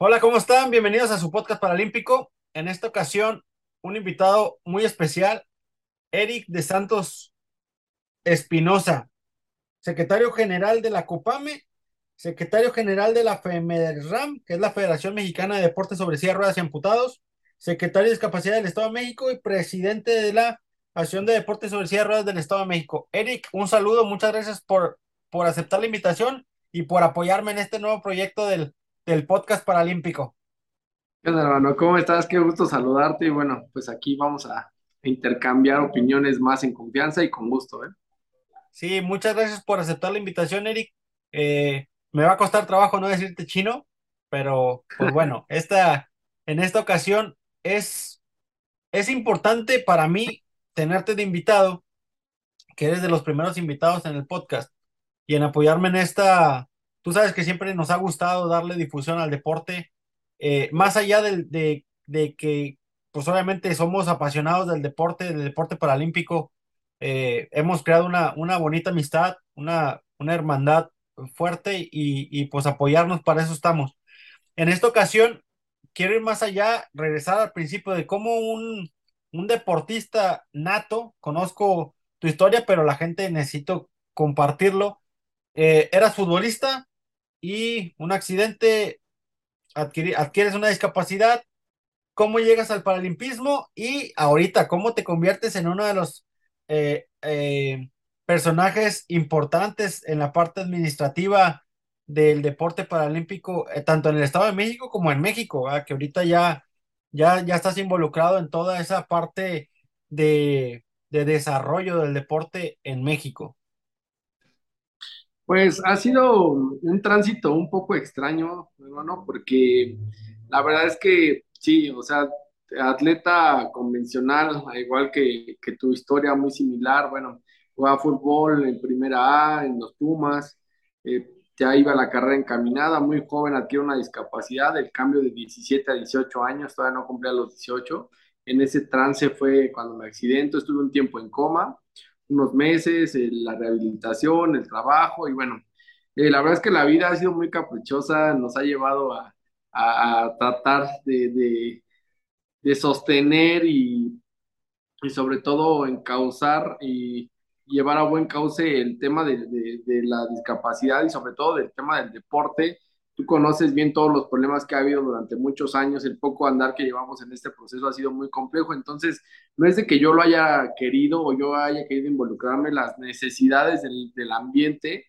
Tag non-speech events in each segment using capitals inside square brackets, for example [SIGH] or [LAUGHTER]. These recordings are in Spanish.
Hola, ¿cómo están? Bienvenidos a su podcast paralímpico. En esta ocasión, un invitado muy especial, Eric de Santos Espinosa, secretario general de la COPAME, secretario general de la FEMERRAM, que es la Federación Mexicana de Deportes sobre Silla, Ruedas y Amputados, secretario de Discapacidad del Estado de México y presidente de la Asociación de Deportes sobre Silla, Ruedas del Estado de México. Eric, un saludo, muchas gracias por, por aceptar la invitación y por apoyarme en este nuevo proyecto del del podcast paralímpico. ¿Qué onda, hermano? ¿Cómo estás? Qué gusto saludarte. Y bueno, pues aquí vamos a intercambiar opiniones más en confianza y con gusto, ¿eh? Sí, muchas gracias por aceptar la invitación, Eric. Eh, me va a costar trabajo no decirte chino, pero pues bueno, [LAUGHS] esta, en esta ocasión es, es importante para mí tenerte de invitado, que eres de los primeros invitados en el podcast, y en apoyarme en esta, Tú sabes que siempre nos ha gustado darle difusión al deporte, eh, más allá de, de, que, pues obviamente somos apasionados del deporte, del deporte paralímpico, eh, hemos creado una, una bonita amistad, una, una hermandad fuerte y, y pues apoyarnos, para eso estamos. En esta ocasión, quiero ir más allá, regresar al principio de cómo un, un deportista nato, conozco tu historia, pero la gente necesito compartirlo. Eh, eras futbolista, y un accidente, adquieres una discapacidad, cómo llegas al paralimpismo y ahorita cómo te conviertes en uno de los eh, eh, personajes importantes en la parte administrativa del deporte paralímpico, eh, tanto en el Estado de México como en México, que ahorita ya, ya, ya estás involucrado en toda esa parte de, de desarrollo del deporte en México. Pues ha sido un tránsito un poco extraño, hermano, porque la verdad es que sí, o sea, atleta convencional, igual que, tu historia muy similar, bueno, jugaba fútbol en primera A, en los Pumas, eh, ya iba la carrera encaminada, muy joven adquiere una discapacidad, el cambio de 17 a 18 años, todavía no cumplía los 18, en ese trance fue cuando me accidento, estuve un tiempo en coma, unos meses, la rehabilitación, el trabajo y bueno, eh, la verdad es que la vida ha sido muy caprichosa, nos ha llevado a, tratar de, sostener y, y, sobre todo encauzar y llevar a buen cauce el tema de, de la discapacidad y sobre todo del tema del deporte. Tú conoces bien todos los problemas que ha habido durante muchos años, el poco andar que llevamos en este proceso ha sido muy complejo, entonces no es de que yo lo haya querido o yo haya querido involucrarme, las necesidades del, del ambiente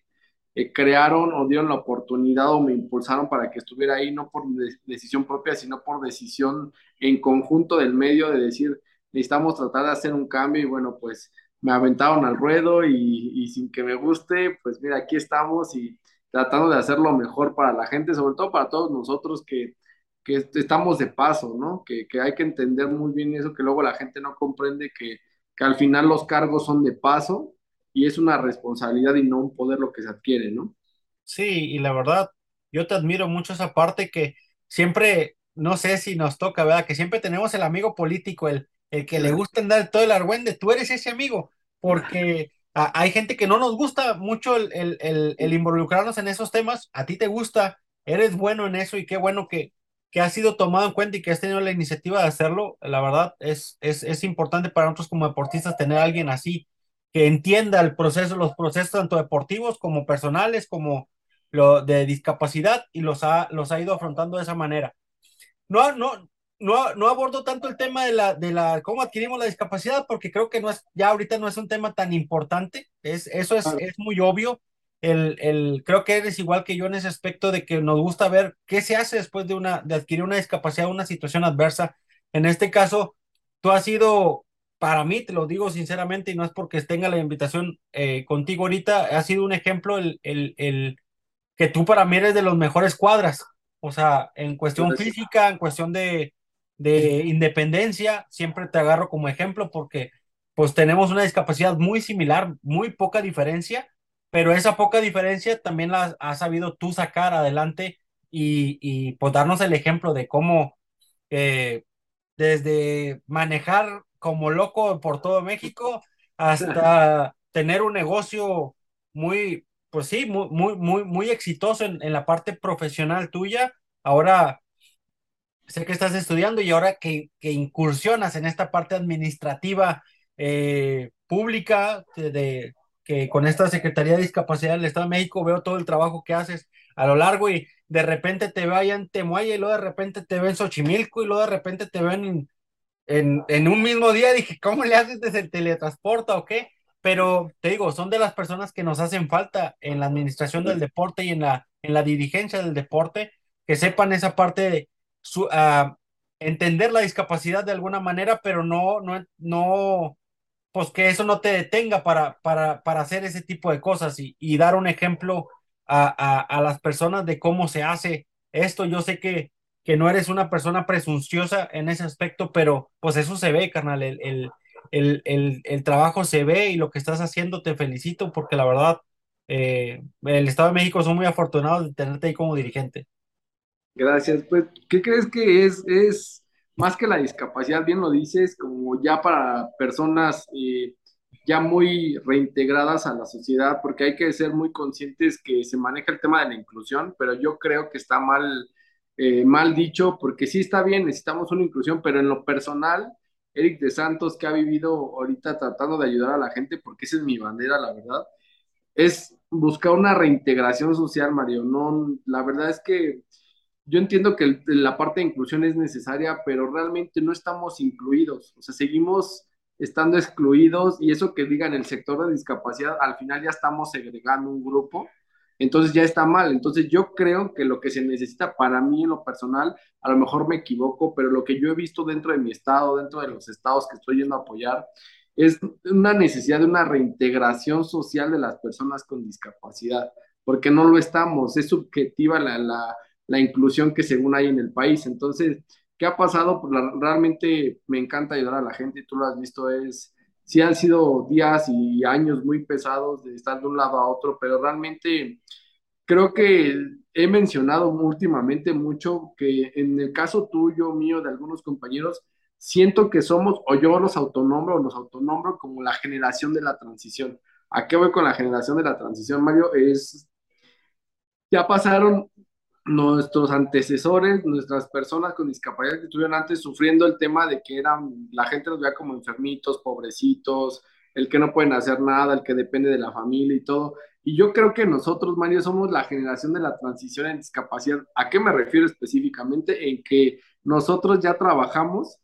eh, crearon o dieron la oportunidad o me impulsaron para que estuviera ahí, no por decisión propia, sino por decisión en conjunto del medio de decir, necesitamos tratar de hacer un cambio y bueno, pues me aventaron al ruedo y, sin que me guste, pues mira, aquí estamos y tratando de hacer lo mejor para la gente, sobre todo para todos nosotros que, que estamos de paso, ¿no? Que, que, hay que entender muy bien eso, que luego la gente no comprende que, que, al final los cargos son de paso y es una responsabilidad y no un poder lo que se adquiere, ¿no? Sí, y la verdad, yo te admiro mucho esa parte que siempre, no sé si nos toca, ¿verdad? Que siempre tenemos el amigo político, el, el que le gusta andar todo el argüende, tú eres ese amigo, porque hay gente que no nos gusta mucho el, el, involucrarnos en esos temas, a ti te gusta, eres bueno en eso y qué bueno que, que has sido tomado en cuenta y que has tenido la iniciativa de hacerlo. La verdad es, es, es importante para nosotros como deportistas tener a alguien así que entienda el proceso, los procesos tanto deportivos como personales, como lo de discapacidad y los ha, los ha ido afrontando de esa manera. No, no, no, no abordo tanto el tema de la, de la, cómo adquirimos la discapacidad, porque creo que no es, ya ahorita no es un tema tan importante, es, eso es, es muy obvio. el, el, creo que eres igual que yo en ese aspecto de que nos gusta ver qué se hace después de, una, de adquirir una discapacidad, una situación adversa. En este caso, tú has sido, para mí, te lo digo sinceramente, y no es porque tenga la invitación eh, contigo ahorita, ha sido un ejemplo el, el, el, que tú para mí eres de los mejores cuadras. O sea, en cuestión física, en cuestión de, de independencia, siempre te agarro como ejemplo porque pues tenemos una discapacidad muy similar, muy poca diferencia pero esa poca diferencia también la has sabido tú sacar adelante y, y pues darnos el ejemplo de cómo eh, desde manejar como loco por todo México hasta [LAUGHS] tener un negocio muy, pues sí, muy, muy, muy, muy exitoso en, en la parte profesional tuya. Ahora sé que estás estudiando y ahora que, incursionas en esta parte administrativa eh, pública de, que con esta Secretaría de Discapacidad del Estado de México veo todo el trabajo que haces a lo largo y de repente te vayan Temuaya y luego de repente te ven Xochimilco y luego de repente te ven en, en, un mismo día. [LAUGHS] Dije, ¿cómo le haces desde el teletransporte o qué? Pero te digo, son de las personas que nos hacen falta en la administración del deporte y en la, en la dirigencia del deporte, que sepan esa parte de su, uh, entender la discapacidad de alguna manera, pero no, no, no, pues que eso no te detenga para, para, para hacer ese tipo de cosas y, y dar un ejemplo a, a, a, las personas de cómo se hace esto. Yo sé que, que no eres una persona presunciosa en ese aspecto, pero pues eso se ve, carnal, el, el, el, el, el trabajo se ve y lo que estás haciendo te felicito porque la verdad, eh, el Estado de México son muy afortunados de tenerte ahí como dirigente. Gracias, pues, ¿qué crees que es? Es más que la discapacidad, bien lo dices, como ya para personas eh, ya muy reintegradas a la sociedad, porque hay que ser muy conscientes que se maneja el tema de la inclusión, pero yo creo que está mal, eh, mal dicho, porque sí está bien, necesitamos una inclusión, pero en lo personal, Eric de Santos, que ha vivido ahorita tratando de ayudar a la gente, porque esa es mi bandera, la verdad, es buscar una reintegración social, Mario. No, la verdad es que yo entiendo que la parte de inclusión es necesaria, pero realmente no estamos incluidos, o sea, seguimos estando excluidos y eso que digan el sector de discapacidad, al final ya estamos segregando un grupo, entonces ya está mal. Entonces yo creo que lo que se necesita para mí en lo personal, a lo mejor me equivoco, pero lo que yo he visto dentro de mi estado, dentro de los estados que estoy yendo a apoyar, es una necesidad de una reintegración social de las personas con discapacidad, porque no lo estamos, es subjetiva la, la la inclusión que según hay en el país. Entonces, ¿qué ha pasado? Pues realmente me encanta ayudar a la gente y tú lo has visto, es, sí han sido días y años muy pesados de estar de un lado a otro, pero realmente creo que he mencionado últimamente mucho que en el caso tuyo, mío, de algunos compañeros, siento que somos, o yo los autonombro, o los autonombro como la generación de la transición. ¿A qué voy con la generación de la transición, Mario? Es, ya pasaron nuestros antecesores, nuestras personas con discapacidad que estuvieron antes sufriendo el tema de que eran, la gente los veía como enfermitos, pobrecitos, el que no pueden hacer nada, el que depende de la familia y todo. Y yo creo que nosotros, Mario, somos la generación de la transición en discapacidad. ¿A qué me refiero específicamente? En que nosotros ya trabajamos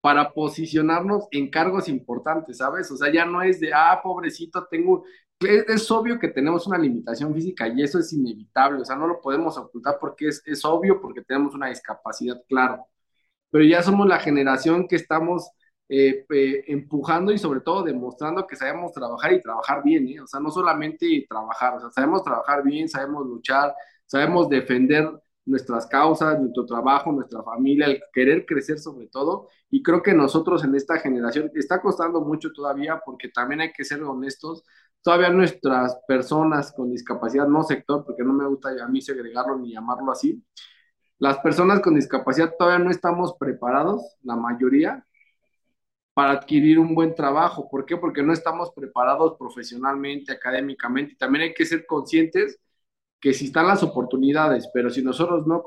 para posicionarnos en cargos importantes, ¿sabes? O sea, ya no es de, ah, pobrecito, tengo, es, obvio que tenemos una limitación física y eso es inevitable, o sea, no lo podemos ocultar porque es, es obvio porque tenemos una discapacidad, claro, pero ya somos la generación que estamos eh, empujando y sobre todo demostrando que sabemos trabajar y trabajar bien, ¿eh? o sea, no solamente trabajar, o sea, sabemos trabajar bien, sabemos luchar, sabemos defender nuestras causas, nuestro trabajo, nuestra familia, el querer crecer sobre todo. Y creo que nosotros en esta generación está costando mucho todavía porque también hay que ser honestos, todavía nuestras personas con discapacidad, no sector, porque no me gusta a mí segregarlo ni llamarlo así, las personas con discapacidad todavía no estamos preparados, la mayoría, para adquirir un buen trabajo. ¿Por qué? Porque no estamos preparados profesionalmente, académicamente, también hay que ser conscientes que si están las oportunidades, pero si nosotros no,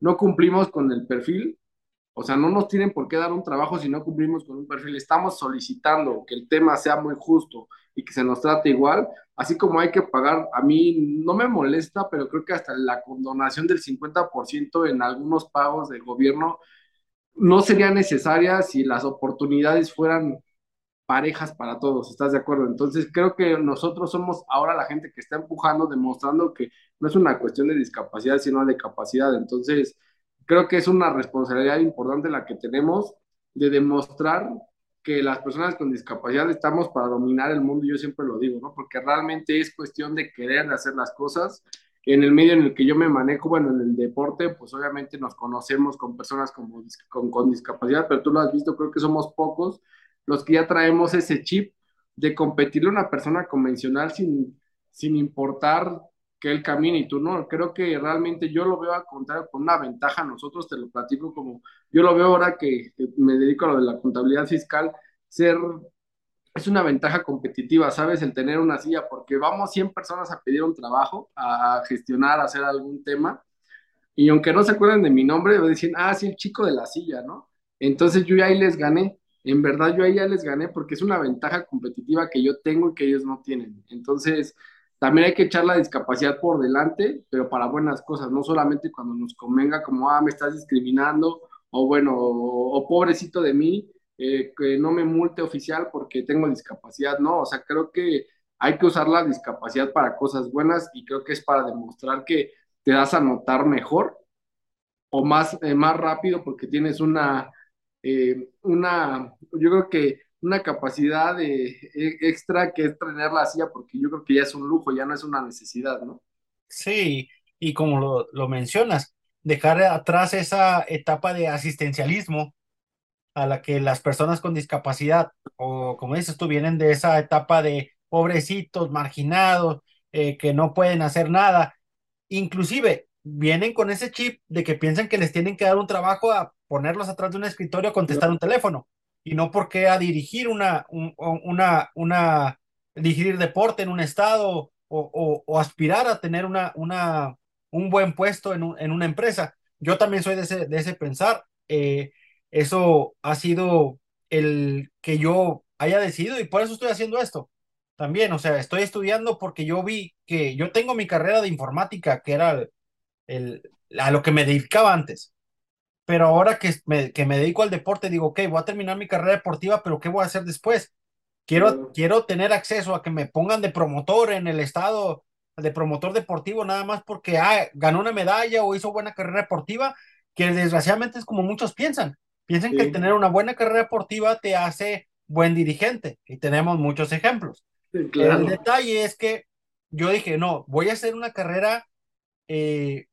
no cumplimos con el perfil, o sea, no nos tienen por qué dar un trabajo si no cumplimos con un perfil. Estamos solicitando que el tema sea muy justo y que se nos trate igual, así como hay que pagar, a mí no me molesta, pero creo que hasta la condonación del 50% en algunos pagos del gobierno no sería necesaria si las oportunidades fueran parejas para todos, ¿estás de acuerdo? Entonces creo que nosotros somos ahora la gente que está empujando, demostrando que no es una cuestión de discapacidad, sino de capacidad. Entonces creo que es una responsabilidad importante la que tenemos de demostrar que las personas con discapacidad estamos para dominar el mundo, yo siempre lo digo, ¿no? Porque realmente es cuestión de querer hacer las cosas. En el medio en el que yo me manejo, bueno, en el deporte, pues obviamente nos conocemos con personas con, con, con discapacidad, pero tú lo has visto, creo que somos pocos los que ya traemos ese chip de competirle a una persona convencional sin, sin importar que él camine y tú no. Creo que realmente yo lo veo a contar con una ventaja. Nosotros te lo platico como yo lo veo ahora que, me dedico a lo de la contabilidad fiscal, ser es una ventaja competitiva, ¿sabes? El tener una silla, porque vamos 100 personas a pedir un trabajo, a gestionar, a hacer algún tema, y aunque no se acuerden de mi nombre, decir, ah, sí, el chico de la silla, ¿no? Entonces yo ahí les gané. En verdad yo ahí ya les gané porque es una ventaja competitiva que yo tengo y que ellos no tienen. Entonces, también hay que echar la discapacidad por delante, pero para buenas cosas, no solamente cuando nos convenga como, ah, me estás discriminando, o bueno, o, pobrecito de mí, eh, que no me multe oficial porque tengo discapacidad, no, o sea, creo que hay que usar la discapacidad para cosas buenas y creo que es para demostrar que te das a notar mejor o más, eh, más rápido porque tienes una, eh, una, yo creo que una capacidad de, e, extra que es tener la silla, porque yo creo que ya es un lujo, ya no es una necesidad, ¿no? Sí, y como lo, lo mencionas, dejar atrás esa etapa de asistencialismo a la que las personas con discapacidad, o como dices tú, vienen de esa etapa de pobrecitos, marginados, eh, que no pueden hacer nada. Inclusive vienen con ese chip de que piensan que les tienen que dar un trabajo a ponerlos atrás de un escritorio a contestar un teléfono y no porque a dirigir una, una, una, dirigir deporte en un estado o, o, aspirar a tener una, una, un buen puesto en, en una empresa. Yo también soy de ese, de ese pensar. Eh, eso ha sido el que yo haya decidido y por eso estoy haciendo esto. También, o sea, estoy estudiando porque yo vi que yo tengo mi carrera de informática, que era el, a lo que me dedicaba antes pero ahora que me, que me dedico al deporte, digo, ok, voy a terminar mi carrera deportiva, pero ¿qué voy a hacer después? Quiero, quiero tener acceso a que me pongan de promotor en el estado, de promotor deportivo, nada más porque ah, ganó una medalla o hizo buena carrera deportiva, que desgraciadamente es como muchos piensan. Piensan que tener una buena carrera deportiva te hace buen dirigente, y tenemos muchos ejemplos. El detalle es que yo dije, no, voy a hacer una carrera, eh,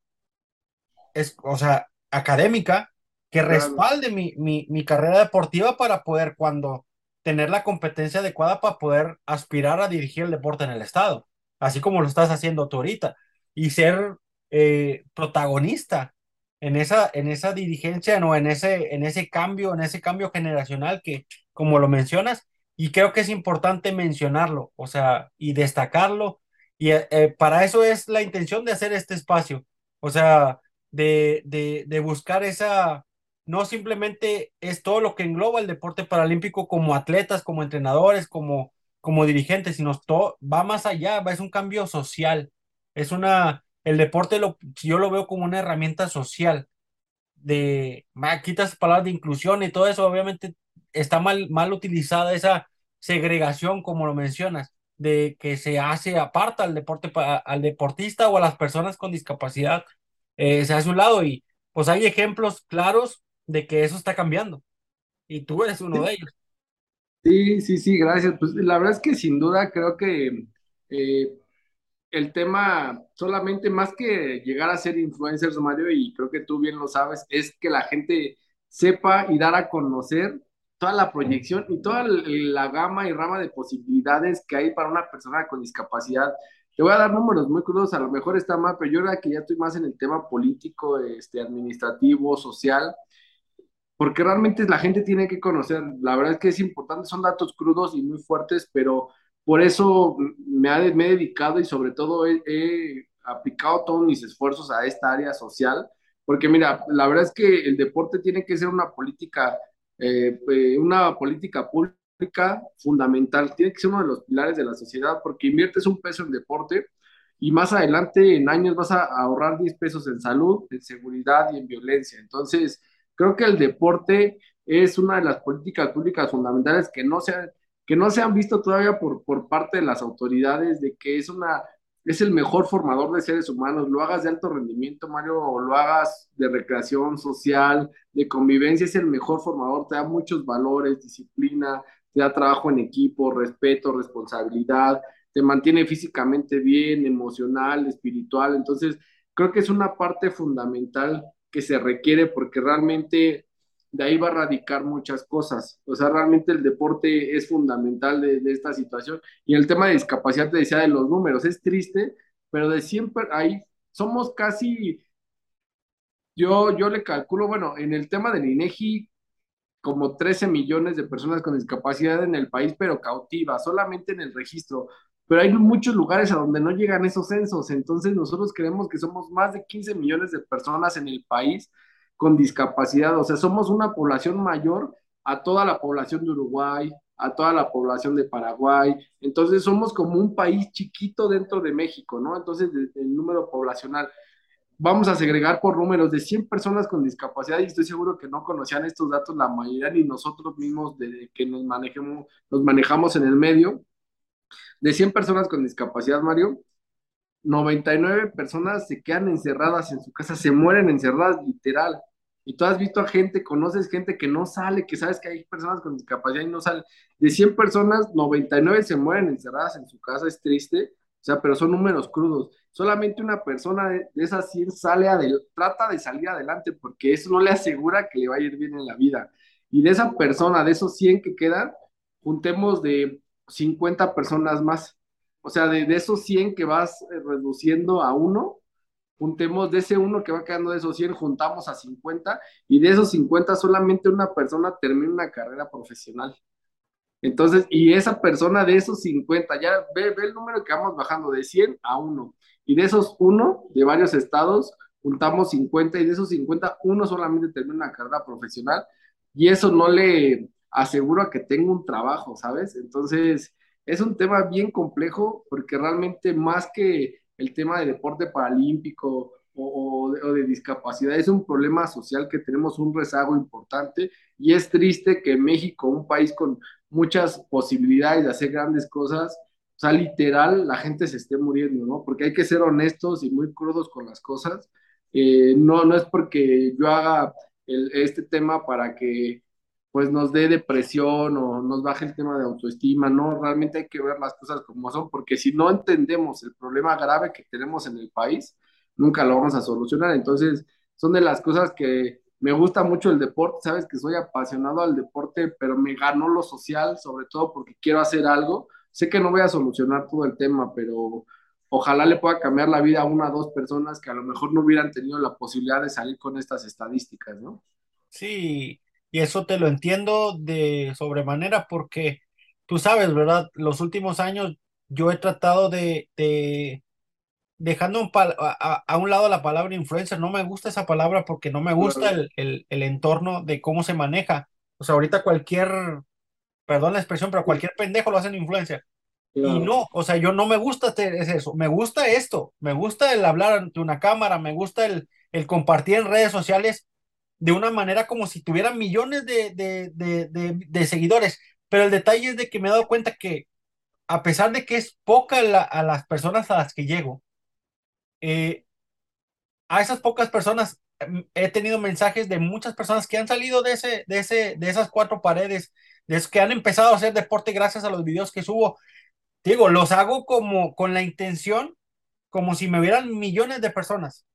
es, o sea, académica que respalde mi, mi, mi, carrera deportiva para poder cuando tener la competencia adecuada para poder aspirar a dirigir el deporte en el estado, así como lo estás haciendo tú ahorita, y ser eh, protagonista en esa, en esa dirigencia, no, en ese, en ese cambio, en ese cambio generacional que, como lo mencionas, y creo que es importante mencionarlo, o sea, y destacarlo, y eh, eh, para eso es la intención de hacer este espacio, o sea, de, de, de buscar esa, no simplemente es todo lo que engloba el deporte paralímpico como atletas, como entrenadores, como, como dirigentes, sino todo va más allá, es un cambio social, es una, el deporte lo, yo lo veo como una herramienta social, de, quitas palabras de inclusión y todo eso, obviamente está mal, mal utilizada esa segregación, como lo mencionas, de que se hace aparta al deporte, al deportista o a las personas con discapacidad eh, se hace un lado y pues hay ejemplos claros de que eso está cambiando y tú eres uno de ellos. Sí, sí, sí, gracias. Pues la verdad es que sin duda creo que eh, el tema solamente más que llegar a ser influencers, Mario, y creo que tú bien lo sabes, es que la gente sepa y dar a conocer toda la proyección y toda la gama y rama de posibilidades que hay para una persona con discapacidad te voy a dar números muy crudos, a lo mejor está mal, pero yo creo que ya estoy más en el tema político, este, administrativo, social, porque realmente la gente tiene que conocer, la verdad es que es importante, son datos crudos y muy fuertes, pero por eso me he dedicado y sobre todo he, aplicado todos mis esfuerzos a esta área social, porque mira, la verdad es que el deporte tiene que ser una política, eh, eh, una política pública fundamental, tiene que ser uno de los pilares de la sociedad porque inviertes un peso en deporte y más adelante en años vas a ahorrar 10 pesos en salud, en seguridad y en violencia. Entonces, creo que el deporte es una de las políticas públicas fundamentales que no se, que no se han visto todavía por, por parte de las autoridades, de que es una es el mejor formador de seres humanos, lo hagas de alto rendimiento, Mario, o lo hagas de recreación social, de convivencia, es el mejor formador, te da muchos valores, disciplina, te da trabajo en equipo, respeto, responsabilidad, te mantiene físicamente bien, emocional, espiritual, entonces creo que es una parte fundamental que se requiere porque realmente de ahí va a radicar muchas cosas. O sea, realmente el deporte es fundamental de, esta situación. Y el tema de discapacidad, te decía de los números, es triste, pero de siempre ahí somos casi, yo, yo le calculo, bueno, en el tema del INEGI, como 13 millones de personas con discapacidad en el país, pero cautivas, solamente en el registro. Pero hay muchos lugares a donde no llegan esos censos, entonces nosotros creemos que somos más de 15 millones de personas en el país con discapacidad. O sea, somos una población mayor a toda la población de Uruguay, a toda la población de Paraguay. Entonces somos como un país chiquito dentro de México, ¿no? Entonces el número poblacional. Vamos a segregar por números de 100 personas con discapacidad y estoy seguro que no conocían estos datos la mayoría ni nosotros mismos de que nos manejemos, nos manejamos en el medio. De 100 personas con discapacidad, Mario, 99 personas se quedan encerradas en su casa, se mueren encerradas literal. Y tú has visto a gente, conoces gente que no sale, que sabes que hay personas con discapacidad y no salen. De 100 personas, 99 se mueren encerradas en su casa, es triste, o sea, pero son números crudos. Solamente una persona de, esas 100 sale trata de salir adelante porque eso no le asegura que le va a ir bien en la vida. Y de esa persona, de esos 100 que quedan, juntemos de 50 personas más o sea, de, esos 100 que vas eh, reduciendo a uno, juntemos de ese uno que va quedando de esos 100, juntamos a 50 y de esos 50 solamente una persona termina una carrera profesional. Entonces, y esa persona de esos 50, ya ve, ve el número que vamos bajando de 100 a 1. Y de esos 1 de varios estados, juntamos 50 y de esos 50, uno solamente termina una carrera profesional y eso no le asegura que tenga un trabajo, ¿sabes? Entonces, es un tema bien complejo porque realmente más que el tema de deporte paralímpico o, de, discapacidad, es un problema social que tenemos un rezago importante y es triste que México, un país con muchas posibilidades de hacer grandes cosas, o sea, literal, la gente se esté muriendo, ¿no? Porque hay que ser honestos y muy crudos con las cosas. Eh, no, no es porque yo haga este tema para que pues nos dé depresión o nos baje el tema de autoestima, no, realmente hay que ver las cosas como son, porque si no entendemos el problema grave que tenemos en el país, nunca lo vamos a solucionar. Entonces, son de las cosas que me gusta mucho el deporte, sabes que soy apasionado al deporte, pero me ganó lo social, sobre todo porque quiero hacer algo. Sé que no voy a solucionar todo el tema, pero ojalá le pueda cambiar la vida a una o dos personas que a lo mejor no hubieran tenido la posibilidad de salir con estas estadísticas, ¿no? Sí, y eso te lo entiendo de sobremanera porque tú sabes, ¿verdad? Los últimos años yo he tratado de, dejando un a, un lado la palabra influencer, no me gusta esa palabra porque no me gusta el, el, entorno de cómo se maneja. O sea, ahorita cualquier, perdón la expresión, pero cualquier pendejo lo hacen influencer. Y no, o sea, yo no me gusta es eso, me gusta esto, me gusta el hablar ante una cámara, me gusta el, el compartir en redes sociales de una manera como si tuviera millones de, de, seguidores. Pero el detalle es de que me he dado cuenta que a pesar de que es poca a las personas a las que llego, eh, a esas pocas personas mm, he tenido mensajes de muchas personas que han salido de, ese, de, ese, de esas cuatro paredes, de que han empezado a hacer deporte gracias a los videos que subo. Digo, los hago como con la intención, como si me vieran millones de personas.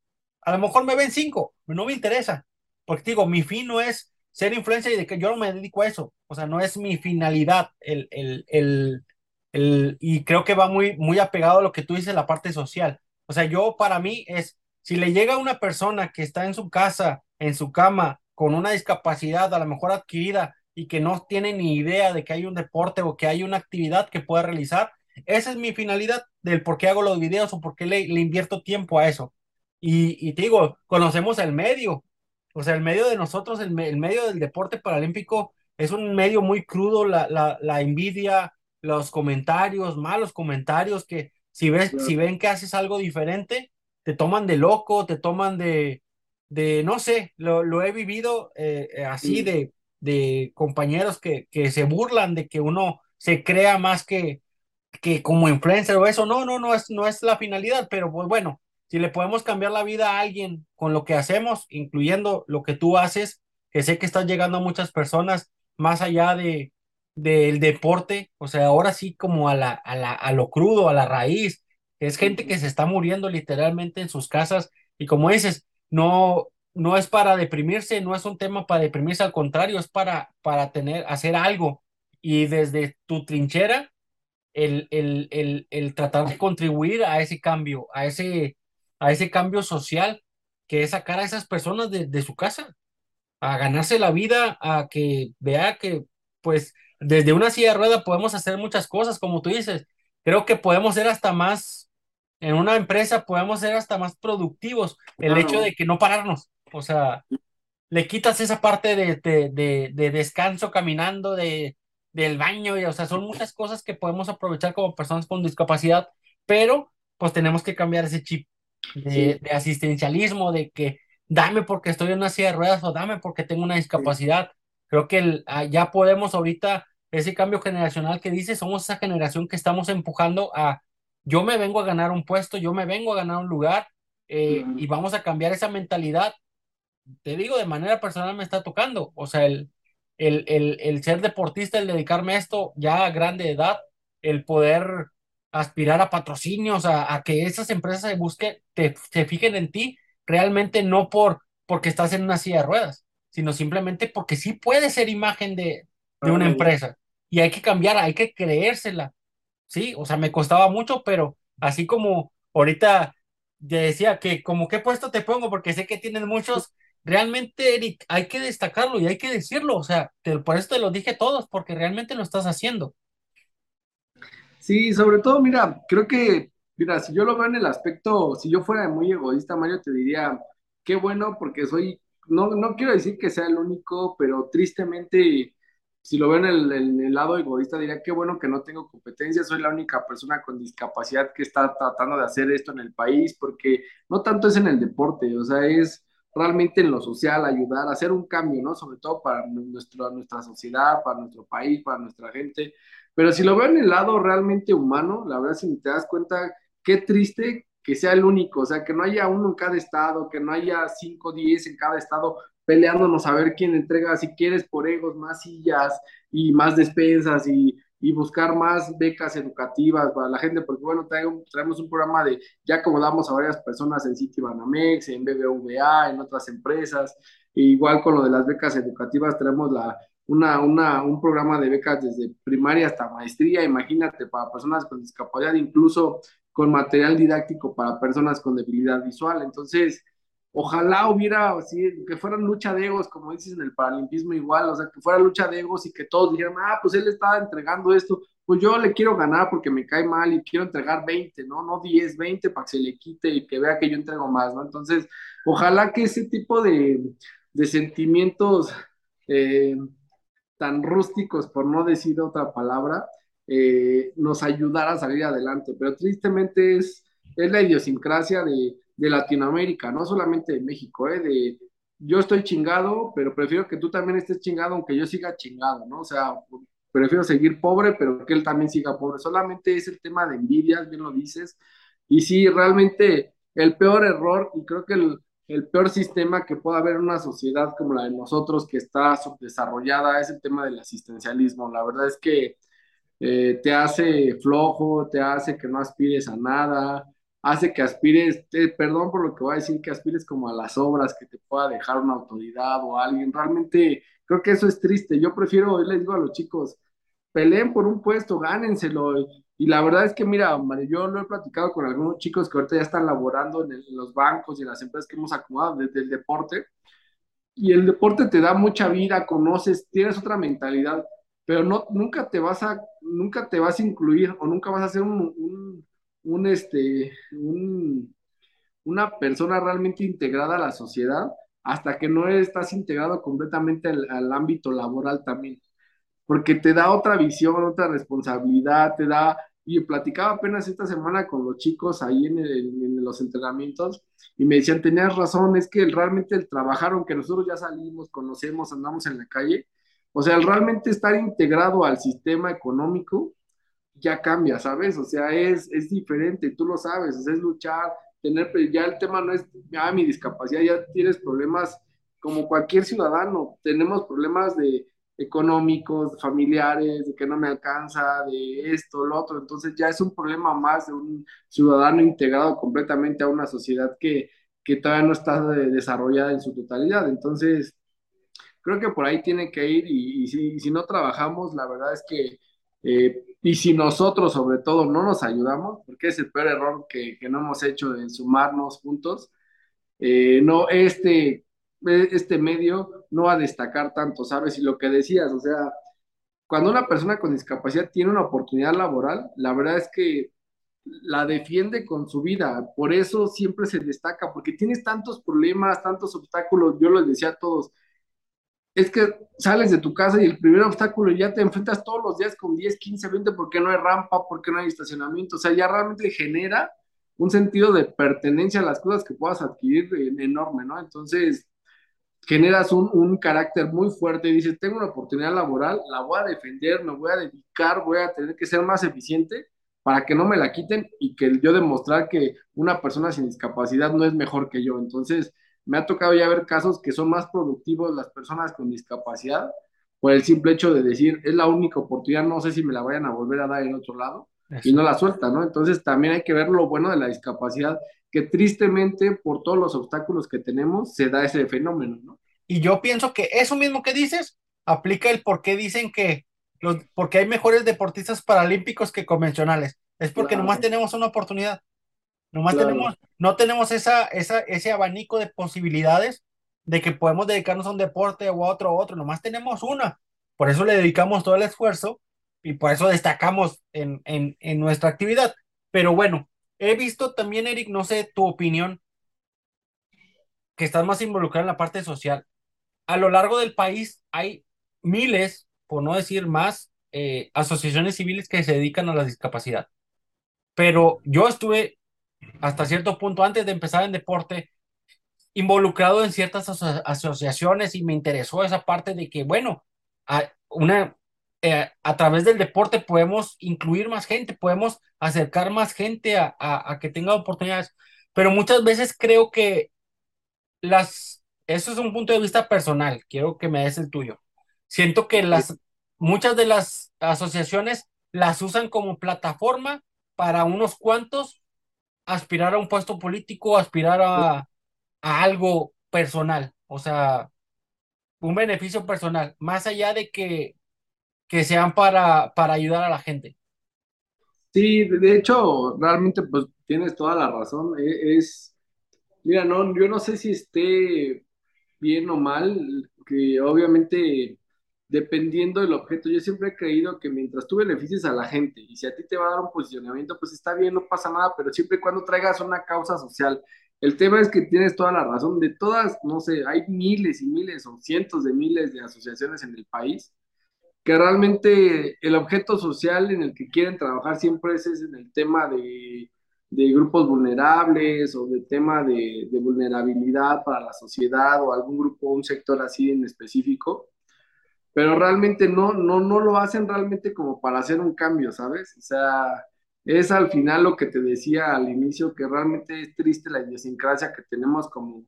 A lo mejor me ven cinco, no me interesa. Porque digo, mi fin no es ser influencer y de que yo no me dedico a eso. O sea, no es mi finalidad. El, el, el, el, y creo que va muy, muy apegado a lo que tú dices, la parte social. O sea, yo para mí es, si le llega una persona que está en su casa, en su cama, con una discapacidad a lo mejor adquirida y que no tiene ni idea de que hay un deporte o que hay una actividad que pueda realizar, esa es mi finalidad del por qué hago los videos o por qué le, le invierto tiempo a eso. Y, y te digo, conocemos el medio, o sea, el medio de nosotros, el, medio del deporte paralímpico es un medio muy crudo, la, la, la, envidia, los comentarios, malos comentarios, que si, ves, si ven que haces algo diferente, te toman de loco, te toman de, de no sé, lo, lo he vivido eh, eh, así de, de compañeros que, que se burlan de que uno se crea más que, que como influencer o eso. No, no, no es, no es la finalidad, pero pues bueno, si le podemos cambiar la vida a alguien con lo que hacemos, incluyendo lo que tú haces, que sé que estás llegando a muchas personas más allá de del deporte, o sea, ahora sí como a la, a la, a lo crudo, a la raíz, es gente que se está muriendo literalmente en sus casas y como dices, no, no es para deprimirse, no es un tema para deprimirse, al contrario, es para, para tener, hacer algo y desde tu trinchera, el, el, el, el tratar de contribuir a ese cambio, a ese, a ese cambio social que es sacar a esas personas de, de su casa, a ganarse la vida, a que vea que pues desde una silla de rueda podemos hacer muchas cosas, como tú dices. Creo que podemos ser hasta más, en una empresa podemos ser hasta más productivos. El hecho de que no pararnos, o sea, le quitas esa parte de, de, de, descanso caminando, de, del baño, y, o sea, son muchas cosas que podemos aprovechar como personas con discapacidad, pero pues tenemos que cambiar ese chip de, asistencialismo, de que dame porque estoy en una silla de ruedas o dame porque tengo una discapacidad. Creo que el, ah, ya podemos ahorita ese cambio generacional que dice, somos esa generación que estamos empujando a, yo me vengo a ganar un puesto, yo me vengo a ganar un lugar eh, y vamos a cambiar esa mentalidad. Te digo, de manera personal me está tocando, o sea, el, el, el, el ser deportista, el dedicarme a esto ya a grande edad, el poder aspirar a patrocinios, a, a que esas empresas se busquen, te, se fijen en ti, realmente no por porque estás en una silla de ruedas, sino simplemente porque sí puede ser imagen de, de una empresa. Y hay que cambiar, hay que creérsela. Sí, o sea, me costaba mucho, pero así como ahorita decía que como qué puesto te pongo, porque sé que tienes muchos, realmente, Eric, hay que destacarlo y hay que decirlo, o sea, por eso te lo dije todos, porque realmente lo estás haciendo. Sí, sobre todo, mira, creo que, mira, si yo lo veo en el aspecto, si yo fuera muy egoísta, Mario, te diría, qué bueno, porque soy, no, no quiero decir que sea el único, pero tristemente si lo veo en el, lado egoísta, diría qué bueno que no tengo competencia, soy la única persona con discapacidad que está tratando de hacer esto en el país, porque no tanto es en el deporte, o sea, es realmente en lo social, ayudar, hacer un cambio, ¿no? Sobre todo para nuestro, nuestra sociedad, para nuestro país, para nuestra gente. Pero si lo veo en el lado realmente humano, la verdad, si te das cuenta, qué triste que sea el único, o sea, que no haya uno en cada estado, que no haya cinco, diez en cada estado, peleándonos a ver quién entrega, si quieres, por egos, más sillas y más despensas y, y buscar más becas educativas para la gente, porque bueno, traemos un programa de, ya acomodamos a varias personas en Citibanamex, en BBVA, en otras empresas, e igual con lo de las becas educativas, tenemos la, una, una, un programa de becas desde primaria hasta maestría, imagínate, para personas con discapacidad, incluso con material didáctico para personas con debilidad visual. Entonces, ojalá hubiera, que fuera lucha de egos, como dices en el paralimpismo igual, o sea, que fuera lucha de egos y que todos dijeran, ah, pues él estaba entregando esto, pues yo le quiero ganar porque me cae mal y quiero entregar 20, ¿no? No 10, 20 para que se le quite y que vea que yo entrego más, ¿no? Entonces, ojalá que ese tipo de, de sentimientos eh, tan rústicos, por no decir otra palabra, eh, nos ayudara a salir adelante, pero tristemente es, es la idiosincrasia de de Latinoamérica, no solamente de México, ¿eh? de yo estoy chingado, pero prefiero que tú también estés chingado aunque yo siga chingado, ¿no? O sea, prefiero seguir pobre, pero que él también siga pobre. Solamente es el tema de envidias, bien lo dices. Y sí, realmente el peor error, y creo que el, peor sistema que pueda haber en una sociedad como la de nosotros, que está subdesarrollada, es el tema del asistencialismo. La verdad es que eh, te hace flojo, te hace que no aspires a nada, hace que aspires, perdón por lo que voy a decir, que aspires como a las obras que te pueda dejar una autoridad o alguien. Realmente creo que eso es triste. Yo prefiero, hoy les digo a los chicos, peleen por un puesto, gánenselo. Y la verdad es que, mira, yo lo he platicado con algunos chicos que ahorita ya están laborando en, los bancos y en las empresas que hemos acomodado desde el deporte. Y el deporte te da mucha vida, conoces, tienes otra mentalidad, pero no, nunca te vas a, nunca te vas a incluir o nunca vas a hacer un un, este, un, una persona realmente integrada a la sociedad hasta que no estás integrado completamente al, ámbito laboral también, porque te da otra visión, otra responsabilidad, te da, y platicaba apenas esta semana con los chicos ahí en, en los entrenamientos y me decían, tenías razón, es que realmente el trabajar, aunque nosotros ya salimos, conocemos, andamos en la calle, O sea, el realmente estar integrado al sistema económico ya cambia, ¿sabes? O sea, es, es diferente, tú lo sabes, es luchar, tener, ya el tema no es, ah, mi discapacidad, ya tienes problemas como cualquier ciudadano, tenemos problemas de económicos, familiares, de que no me alcanza, de esto, lo otro, entonces ya es un problema más de un ciudadano integrado completamente a una sociedad que, que todavía no está desarrollada en su totalidad, entonces creo que por ahí tiene que ir y, si, si, no trabajamos, la verdad es que, eh, y si nosotros sobre todo no nos ayudamos, porque es el peor error que, que no hemos hecho de sumarnos juntos, eh, no, este, este medio no va a destacar tanto, ¿sabes? Y lo que decías, o sea, cuando una persona con discapacidad tiene una oportunidad laboral, la verdad es que la defiende con su vida, por eso siempre se destaca, porque tienes tantos problemas, tantos obstáculos, yo les decía a todos, es que sales de tu casa y el primer obstáculo ya te enfrentas todos los días con 10, 15, 20 porque no hay rampa, porque no hay estacionamiento, o sea, ya realmente genera un sentido de pertenencia a las cosas que puedas adquirir enorme, ¿no? Entonces, generas un, un, carácter muy fuerte y dices, tengo una oportunidad laboral, la voy a defender, me voy a dedicar, voy a tener que ser más eficiente para que no me la quiten y que yo demostrar que una persona sin discapacidad no es mejor que yo. Entonces, me ha tocado ya ver casos que son más productivos las personas con discapacidad por el simple hecho de decir, es la única oportunidad, no sé si me la vayan a volver a dar en otro lado, y no la suelta, ¿no? Entonces también hay que ver lo bueno de la discapacidad, que tristemente por todos los obstáculos que tenemos se da ese fenómeno, ¿no? Y yo pienso que eso mismo que dices aplica el por qué dicen que los, porque hay mejores deportistas paralímpicos que convencionales. Es porque nomás tenemos una oportunidad. Nomás tenemos, no tenemos esa, esa, ese abanico de posibilidades de que podemos dedicarnos a un deporte o a otro a otro. Nomás tenemos una. Por eso le dedicamos todo el esfuerzo y por eso destacamos en, en, en nuestra actividad. Pero bueno, he visto también, Eric, no sé tu opinión, que estás más involucrado en la parte social. A lo largo del país hay miles, por no decir más, eh, asociaciones civiles que se dedican a la discapacidad. Pero yo estuve hasta cierto punto, antes de empezar en deporte, involucrado en ciertas asociaciones y me interesó esa parte de que, bueno, a, una, eh, a través del deporte podemos incluir más gente, podemos acercar más gente a, a, que tenga oportunidades, pero muchas veces creo que las, eso es un punto de vista personal, quiero que me des el tuyo. Siento que las, muchas de las asociaciones las usan como plataforma para unos cuantos aspirar a un puesto político, aspirar a, a algo personal, o sea, un beneficio personal, más allá de que, que sean para, para ayudar a la gente. Sí, de hecho, realmente pues tienes toda la razón. E, es, mira, no, yo no sé si esté bien o mal, que obviamente dependiendo del objeto. Yo siempre he creído que mientras tú beneficies a la gente y si a ti te va a dar un posicionamiento, pues está bien, no pasa nada, pero siempre y cuando traigas una causa social. El tema es que tienes toda la razón. De todas, no sé, hay miles y miles o cientos de miles de asociaciones en el país que realmente el objeto social en el que quieren trabajar siempre es, en el tema de, grupos vulnerables o de tema de, de vulnerabilidad para la sociedad o algún grupo, un sector así en específico pero realmente no, no, no lo hacen realmente como para hacer un cambio, ¿sabes? O sea, es al final lo que te decía al inicio, que realmente es triste la idiosincrasia que tenemos como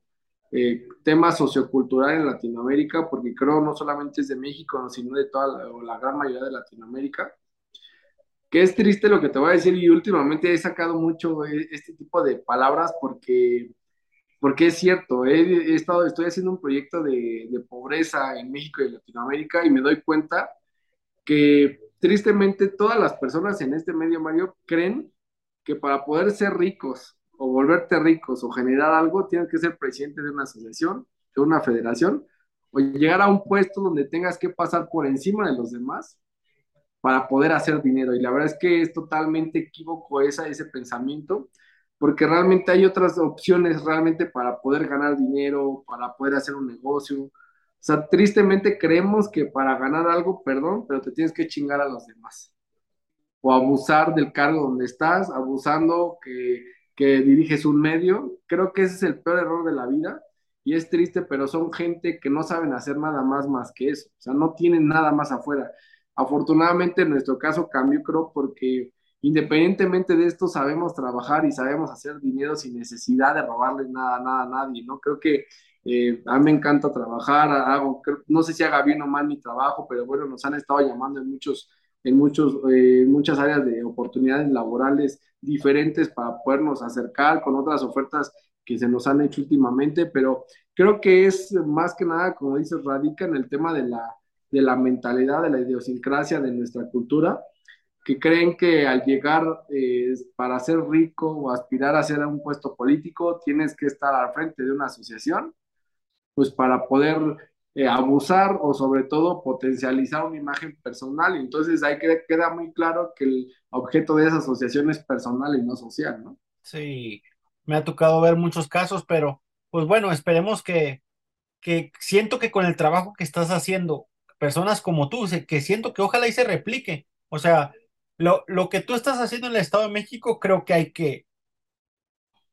eh, tema sociocultural en Latinoamérica, porque creo no solamente es de México, sino de toda la, o la gran mayoría de Latinoamérica, que es triste lo que te voy a decir y últimamente he sacado mucho eh, este tipo de palabras porque porque es cierto, he, estado, estoy haciendo un proyecto de, de, pobreza en México y Latinoamérica y me doy cuenta que tristemente todas las personas en este medio, Mario, creen que para poder ser ricos o volverte ricos o generar algo, tienes que ser presidente de una asociación, de una federación, o llegar a un puesto donde tengas que pasar por encima de los demás para poder hacer dinero. Y la verdad es que es totalmente equívoco esa, ese pensamiento porque realmente hay otras opciones realmente para poder ganar dinero, para poder hacer un negocio. O sea, tristemente creemos que para ganar algo, perdón, pero te tienes que chingar a los demás. O abusar del cargo donde estás, abusando que, que diriges un medio. Creo que ese es el peor error de la vida. y es triste, pero son gente que no saben hacer nada más más que eso, o sea, no tienen nada más afuera. Afortunadamente en nuestro caso cambió, creo, porque independientemente de esto sabemos trabajar y sabemos hacer dinero sin necesidad de robarle nada, nada a nadie, ¿no? Creo que eh, a mí me encanta trabajar, no sé si haga bien o mal mi trabajo, pero bueno, nos han estado llamando en muchos, en muchos, eh, muchas áreas de oportunidades laborales diferentes para podernos acercar con otras ofertas que se nos han hecho últimamente, pero creo que es más que nada, como dices, radica en el tema de la, de la mentalidad, de la idiosincrasia de nuestra cultura, que creen que al llegar eh, para ser rico o aspirar a ser un puesto político, tienes que estar al frente de una asociación, pues para poder eh, abusar o sobre todo potencializar una imagen personal. Entonces ahí queda, queda muy claro que el objeto de esa asociación es personal y no social, ¿no? Sí, me ha tocado ver muchos casos, pero pues bueno, esperemos que, que siento que con el trabajo que estás haciendo, personas como tú, que siento que ojalá y se replique. O sea, lo, lo que tú estás haciendo en el Estado de México, creo que hay que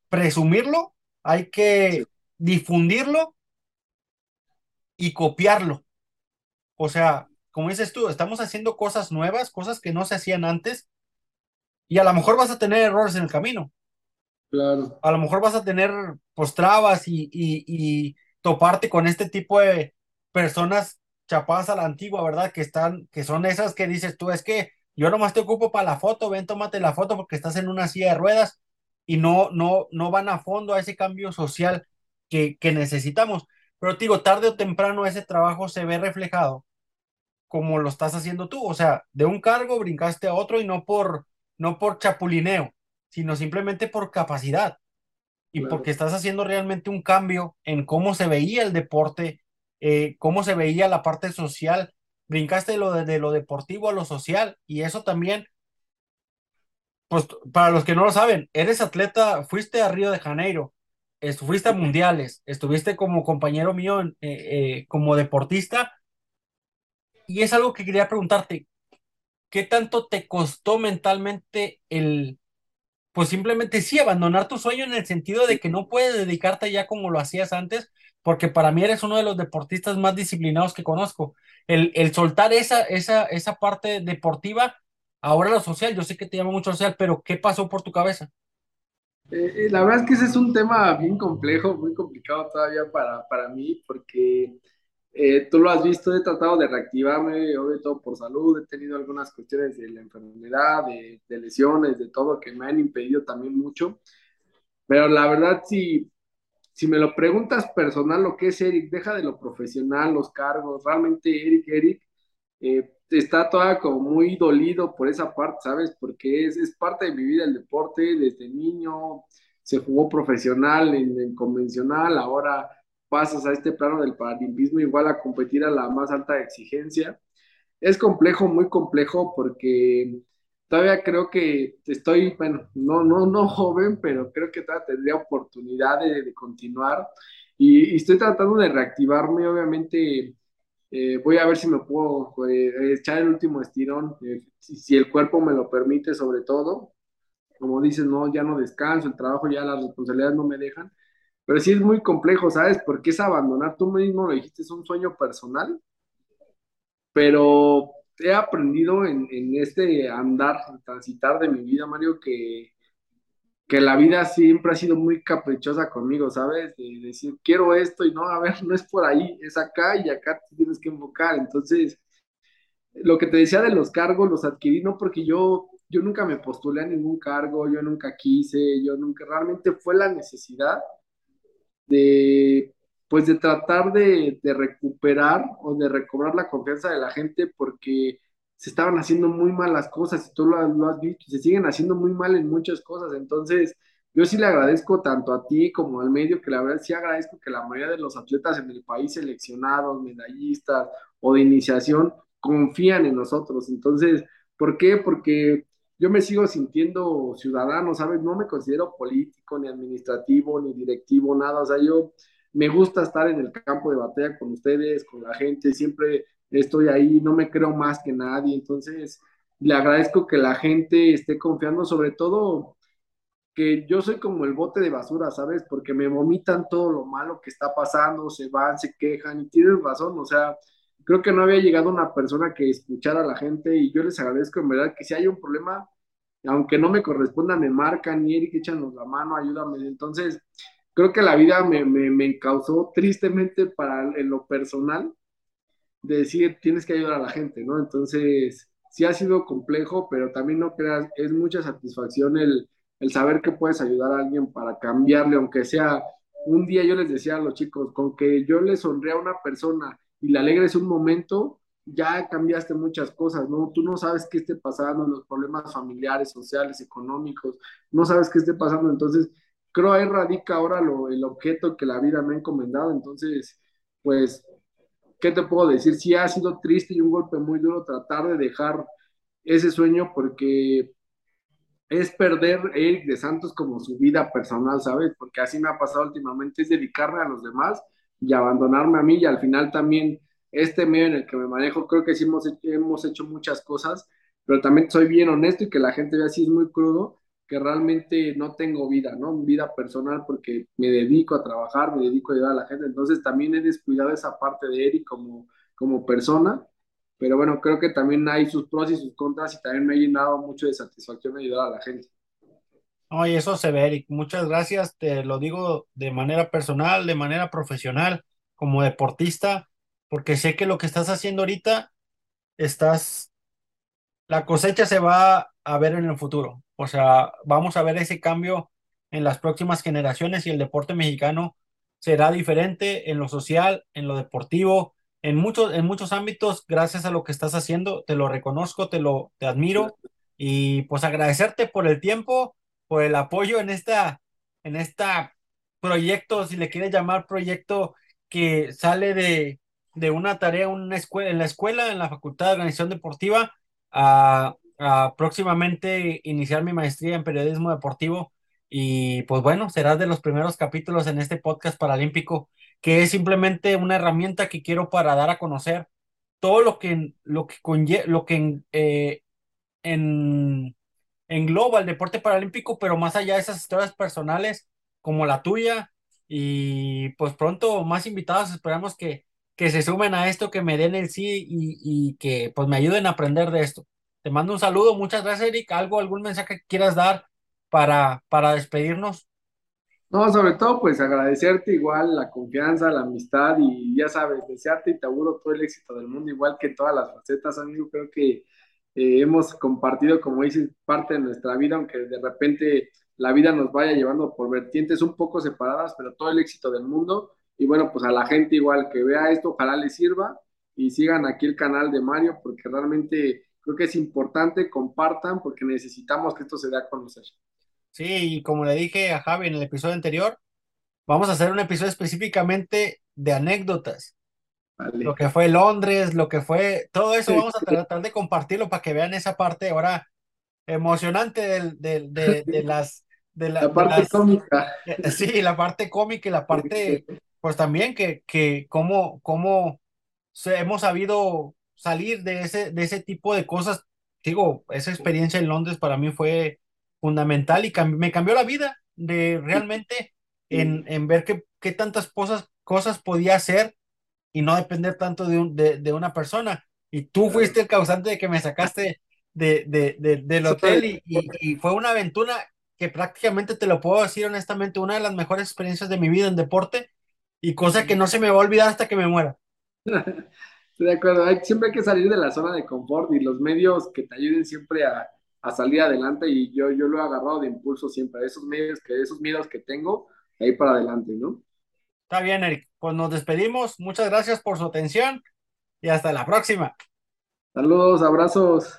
presumirlo, hay que difundirlo y copiarlo. O sea, como dices tú, estamos haciendo cosas nuevas, cosas que no se hacían antes, y a lo mejor vas a tener errores en el camino. Claro. A lo mejor vas a tener pues trabas y, y, toparte con este tipo de personas chapadas a la antigua, ¿verdad? Que están, que son esas que dices tú, es que yo nomás te ocupo para la foto, ven, tómate la foto porque estás en una silla de ruedas y no, no, no van a fondo a ese cambio social que, que necesitamos. Pero te digo, tarde o temprano ese trabajo se ve reflejado como lo estás haciendo tú. O sea, de un cargo brincaste a otro y no por, no por chapulineo, sino simplemente por capacidad y porque estás haciendo realmente un cambio en cómo se veía el deporte, eh, cómo se veía la parte social. Brincaste de lo, de, lo deportivo a lo social y eso también, pues para los que no lo saben, eres atleta, fuiste a Río de Janeiro, estuviste a mundiales, estuviste como compañero mío eh, eh, como deportista y es algo que quería preguntarte, ¿qué tanto te costó mentalmente el pues simplemente sí, abandonar tu sueño en el sentido de que no puedes dedicarte ya como lo hacías antes, porque para mí eres uno de los deportistas más disciplinados que conozco. El, el soltar esa, esa, esa parte deportiva, ahora lo social, yo sé que te llama mucho social, pero ¿qué pasó por tu cabeza? Eh, eh, la verdad es que ese es un tema bien complejo, muy complicado todavía para, para mí, porque eh, tú lo has visto, he tratado de reactivarme, sobre todo por salud, he tenido algunas cuestiones de la enfermedad, de, lesiones, de todo, que me han impedido también mucho. Pero la verdad, si, si me lo preguntas personal, lo que es Eric, deja de lo profesional, los cargos, realmente Eric, Eric, eh, está todavía como muy dolido por esa parte, ¿sabes? Porque es, es parte de mi vida el deporte, desde niño se jugó profesional en, en convencional, ahora pasas a este plano del paralimpismo igual a competir a la más alta exigencia. Es complejo, muy complejo, porque todavía creo que estoy, bueno, no, no, no joven, pero creo que todavía tendría oportunidad de, continuar. Y, estoy tratando de reactivarme, obviamente. Eh, voy a ver si me puedo eh, echar el último estirón, eh, si, si, el cuerpo me lo permite, sobre todo. Como dices, no, ya no descanso, el trabajo, ya las responsabilidades no me dejan pero sí es muy complejo, ¿sabes? Porque es abandonar, tú mismo lo dijiste, es un sueño personal, pero he aprendido en, este andar, transitar de mi vida, Mario, que, que la vida siempre ha sido muy caprichosa conmigo, ¿sabes? De decir, quiero esto y no, a ver, [LAUGHS] no es por ahí, es acá y acá tienes que enfocar. Entonces, lo que te decía de los cargos, los adquirí no porque yo, yo nunca me postulé a ningún cargo, yo nunca quise, yo nunca, realmente fue la necesidad de pues de tratar de, recuperar o de recobrar la confianza de la gente porque se estaban haciendo muy mal las cosas y tú lo, lo, has visto, se siguen haciendo muy mal en muchas cosas. Entonces, yo sí le agradezco tanto a ti como al medio, que la verdad sí agradezco que la mayoría de los atletas en el país seleccionados, medallistas o de iniciación, confían en nosotros. Entonces, ¿por qué? Porque yo me sigo sintiendo ciudadano, ¿sabes? No me considero político, ni administrativo, ni directivo, nada. O sea, yo me gusta estar en el campo de batalla con ustedes, con la gente, siempre estoy ahí, no me creo más que nadie. Entonces, le agradezco que la gente esté confiando, sobre todo, que yo soy como el bote de basura, ¿sabes? Porque me vomitan todo lo malo que está pasando, se van, se quejan y tienen razón, o sea, creo que no había llegado una persona que escuchara a la gente y yo les agradezco en verdad que si hay un problema, aunque no me corresponda, me marcan y Eric, échanos la mano, ayúdame. Entonces, creo que la vida me, me, me causó tristemente para en lo personal de decir, tienes que ayudar a la gente, ¿no? Entonces, sí ha sido complejo, pero también no creas, es mucha satisfacción el, el saber que puedes ayudar a alguien para cambiarle, aunque sea un día yo les decía a los chicos, con que yo le sonría a una persona y le alegres un momento, ya cambiaste muchas cosas, ¿no? Tú no sabes qué esté pasando, los problemas familiares, sociales, económicos, no sabes qué esté pasando, entonces creo ahí radica ahora lo, el objeto que la vida me ha encomendado, entonces, pues, ¿qué te puedo decir? Sí ha sido triste y un golpe muy duro tratar de dejar ese sueño porque es perder Eric de Santos como su vida personal, ¿sabes? Porque así me ha pasado últimamente, es dedicarme a los demás y abandonarme a mí y al final también este medio en el que me manejo, creo que sí hemos hecho, hemos hecho muchas cosas, pero también soy bien honesto y que la gente vea así es muy crudo, que realmente no tengo vida, ¿no? Vida personal porque me dedico a trabajar, me dedico a ayudar a la gente, entonces también he descuidado esa parte de Eric como, como persona, pero bueno, creo que también hay sus pros y sus contras y también me ha llenado mucho de satisfacción ayudar a la gente. Oye, eso se ve, Eric. Muchas gracias. Te lo digo de manera personal, de manera profesional, como deportista, porque sé que lo que estás haciendo ahorita, estás, la cosecha se va a ver en el futuro. O sea, vamos a ver ese cambio en las próximas generaciones y el deporte mexicano será diferente en lo social, en lo deportivo, en muchos, en muchos ámbitos, gracias a lo que estás haciendo. Te lo reconozco, te lo, te admiro y pues agradecerte por el tiempo por el apoyo en esta, en esta proyecto, si le quieres llamar proyecto, que sale de, de una tarea una escuela, en la escuela, en la Facultad de Organización Deportiva, a, próximamente iniciar mi maestría en periodismo deportivo. Y pues bueno, serás de los primeros capítulos en este podcast paralímpico, que es simplemente una herramienta que quiero para dar a conocer todo lo que, lo que, lo que eh, en engloba el deporte paralímpico, pero más allá de esas historias personales como la tuya. Y pues pronto más invitados, esperamos que, que se sumen a esto, que me den el sí y, y que pues me ayuden a aprender de esto. Te mando un saludo, muchas gracias Eric. ¿Algo, algún mensaje que quieras dar para, para despedirnos? No, sobre todo pues agradecerte igual la confianza, la amistad y ya sabes, desearte y te auguro todo el éxito del mundo, igual que todas las facetas, amigo. Creo que eh, hemos compartido, como dices, parte de nuestra vida, aunque de repente la vida nos vaya llevando por vertientes un poco separadas, pero todo el éxito del mundo. Y bueno, pues a la gente igual que vea esto, ojalá les sirva y sigan aquí el canal de Mario, porque realmente creo que es importante, compartan, porque necesitamos que esto se dé a conocer. Sí, y como le dije a Javi en el episodio anterior, vamos a hacer un episodio específicamente de anécdotas lo que fue Londres, lo que fue, todo eso vamos a tratar de compartirlo para que vean esa parte ahora emocionante de, de, [LAUGHS] las... De la, parte cómica. [LAUGHS] Sí, la parte cómica y la parte, pues también que, que cómo, cómo hemos sabido salir de ese, de ese tipo de cosas. Digo, esa experiencia en Londres para mí fue fundamental y me cambió la vida de realmente en, en ver qué, qué tantas cosas, cosas podía hacer y no depender tanto de, un, de, una persona. Y tú fuiste el causante de que me sacaste de, de del hotel y, y, fue una aventura que prácticamente te lo puedo decir honestamente, una de las mejores experiencias de mi vida en deporte y cosa que no se me va a olvidar hasta que me muera. Estoy de acuerdo, hay, siempre hay que salir de la zona de confort y los medios que te ayuden siempre a, a salir adelante y yo, yo lo he agarrado de impulso siempre, esos medios que, esos miedos que tengo, ahí para adelante, ¿no? Está bien, Eric. Pues nos despedimos. Muchas gracias por su atención y hasta la próxima. Saludos, abrazos.